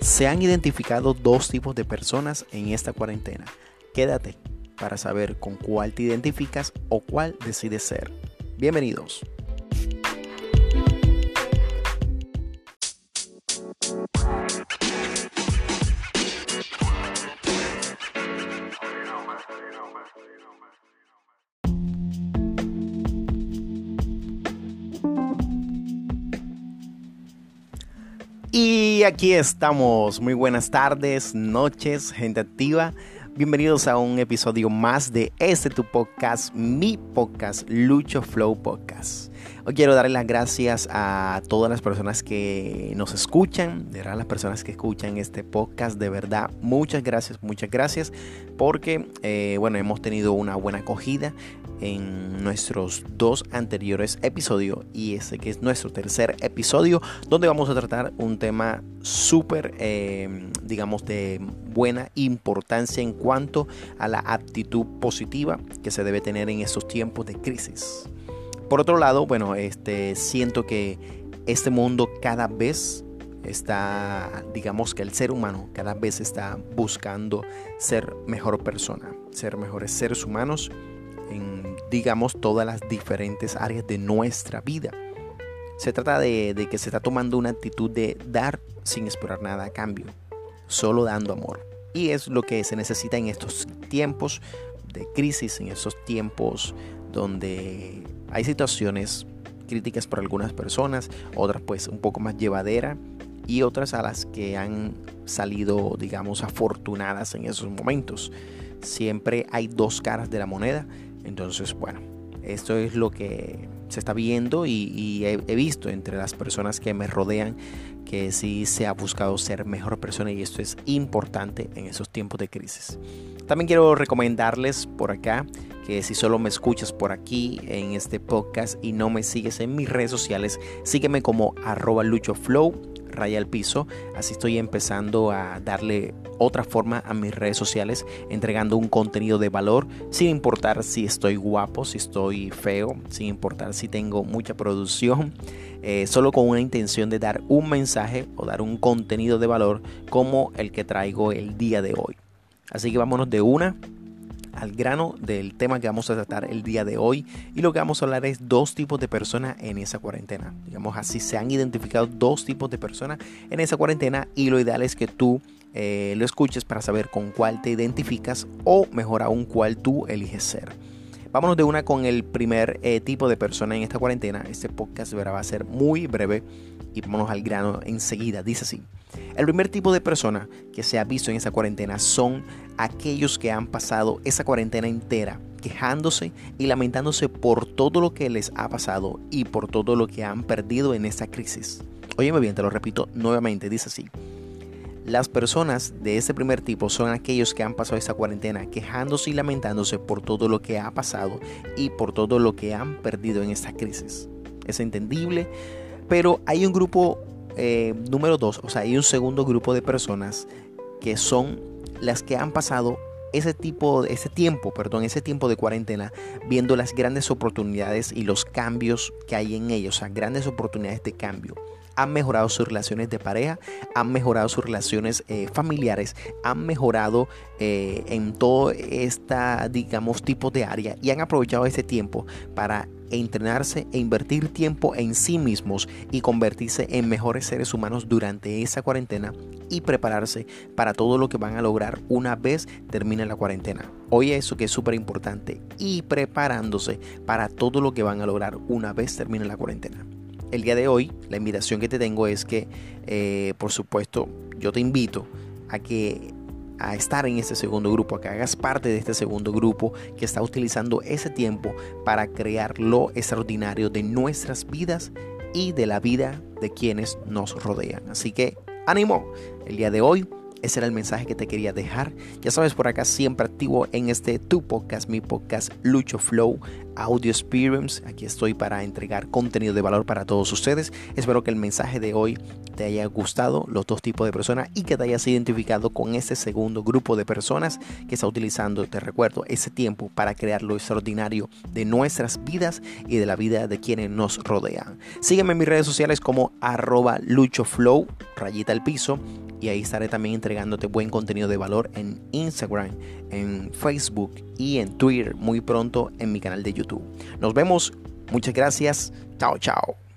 Se han identificado dos tipos de personas en esta cuarentena. Quédate para saber con cuál te identificas o cuál decides ser. Bienvenidos. Y aquí estamos. Muy buenas tardes, noches, gente activa. Bienvenidos a un episodio más de este tu podcast, mi podcast, Lucho Flow Podcast. Hoy quiero darle las gracias a todas las personas que nos escuchan, de las personas que escuchan este podcast, de verdad, muchas gracias, muchas gracias, porque eh, bueno, hemos tenido una buena acogida en nuestros dos anteriores episodios y este que es nuestro tercer episodio donde vamos a tratar un tema súper eh, digamos de buena importancia en cuanto a la actitud positiva que se debe tener en estos tiempos de crisis. Por otro lado, bueno, este, siento que este mundo cada vez está, digamos que el ser humano cada vez está buscando ser mejor persona, ser mejores seres humanos en, digamos, todas las diferentes áreas de nuestra vida. Se trata de, que se está tomando una actitud de dar sin esperar nada a cambio, solo dando amor. Y es lo que se necesita en estos tiempos de crisis, en estos tiempos donde hay situaciones críticas para algunas personas, otras pues un poco más llevadera y otras a las que han salido, digamos, afortunadas en esos momentos. Siempre hay dos caras de la moneda, entonces, bueno, esto es lo que se está viendo y, he, visto entre las personas que me rodean que sí se ha buscado ser mejor persona y esto es importante en esos tiempos de crisis. También quiero recomendarles por acá que si solo me escuchas por aquí en este podcast y no me sigues en mis redes sociales, sígueme como arroba luchoflow, raya al piso. Así estoy empezando a darle otra forma a mis redes sociales, entregando un contenido de valor, sin importar si estoy guapo, si estoy feo, sin importar si tengo mucha producción, eh, solo con una intención de dar un mensaje o dar un contenido de valor como el que traigo el día de hoy. Así que vámonos de una al grano del tema que vamos a tratar el día de hoy y lo que vamos a hablar es dos tipos de personas en esa cuarentena. Digamos así, se han identificado dos tipos de personas en esa cuarentena y lo ideal es que tú eh, lo escuches para saber con cuál te identificas o mejor aún cuál tú eliges ser. Vámonos de una con el primer eh, tipo de persona en esta cuarentena. Este podcast va a ser muy breve y vámonos al grano enseguida. Dice así. El primer tipo de persona que se ha visto en esa cuarentena son aquellos que han pasado esa cuarentena entera quejándose y lamentándose por todo lo que les ha pasado y por todo lo que han perdido en esta crisis. Óyeme bien, te lo repito nuevamente, dice así. Las personas de ese primer tipo son aquellos que han pasado esta cuarentena quejándose y lamentándose por todo lo que ha pasado y por todo lo que han perdido en esta crisis. Es entendible, pero hay un grupo eh, número dos, o sea, hay un segundo grupo de personas que son las que han pasado ese tipo, ese tiempo, perdón, ese tiempo de cuarentena, viendo las grandes oportunidades y los cambios que hay en ellos, o sea, grandes oportunidades de cambio han mejorado sus relaciones de pareja, han mejorado sus relaciones eh, familiares, han mejorado eh, en todo esta, digamos, tipo de área y han aprovechado ese tiempo para entrenarse e invertir tiempo en sí mismos y convertirse en mejores seres humanos durante esa cuarentena y prepararse para todo lo que van a lograr una vez termine la cuarentena. Oye eso que es súper importante y preparándose para todo lo que van a lograr una vez termine la cuarentena el día de hoy la invitación que te tengo es que, eh, por supuesto, yo te invito a que a estar en este segundo grupo, a que hagas parte de este segundo grupo que está utilizando ese tiempo para crear lo extraordinario de nuestras vidas y de la vida de quienes nos rodean. Así que ánimo, el día de hoy ese era el mensaje que te quería dejar. Ya sabes, por acá siempre activo en este tu podcast, mi podcast Lucho Flow Audio Experience. Aquí estoy para entregar contenido de valor para todos ustedes. Espero que el mensaje de hoy te haya gustado, los dos tipos de personas, y que te hayas identificado con ese segundo grupo de personas que está utilizando, te recuerdo, ese tiempo para crear lo extraordinario de nuestras vidas y de la vida de quienes nos rodean. Sígueme en mis redes sociales como arroba luchoflow, rayita al piso, y ahí estaré también entregándote buen contenido de valor en Instagram, en Facebook y en Twitter muy pronto en mi canal de YouTube. Nos vemos, muchas gracias, chao chao.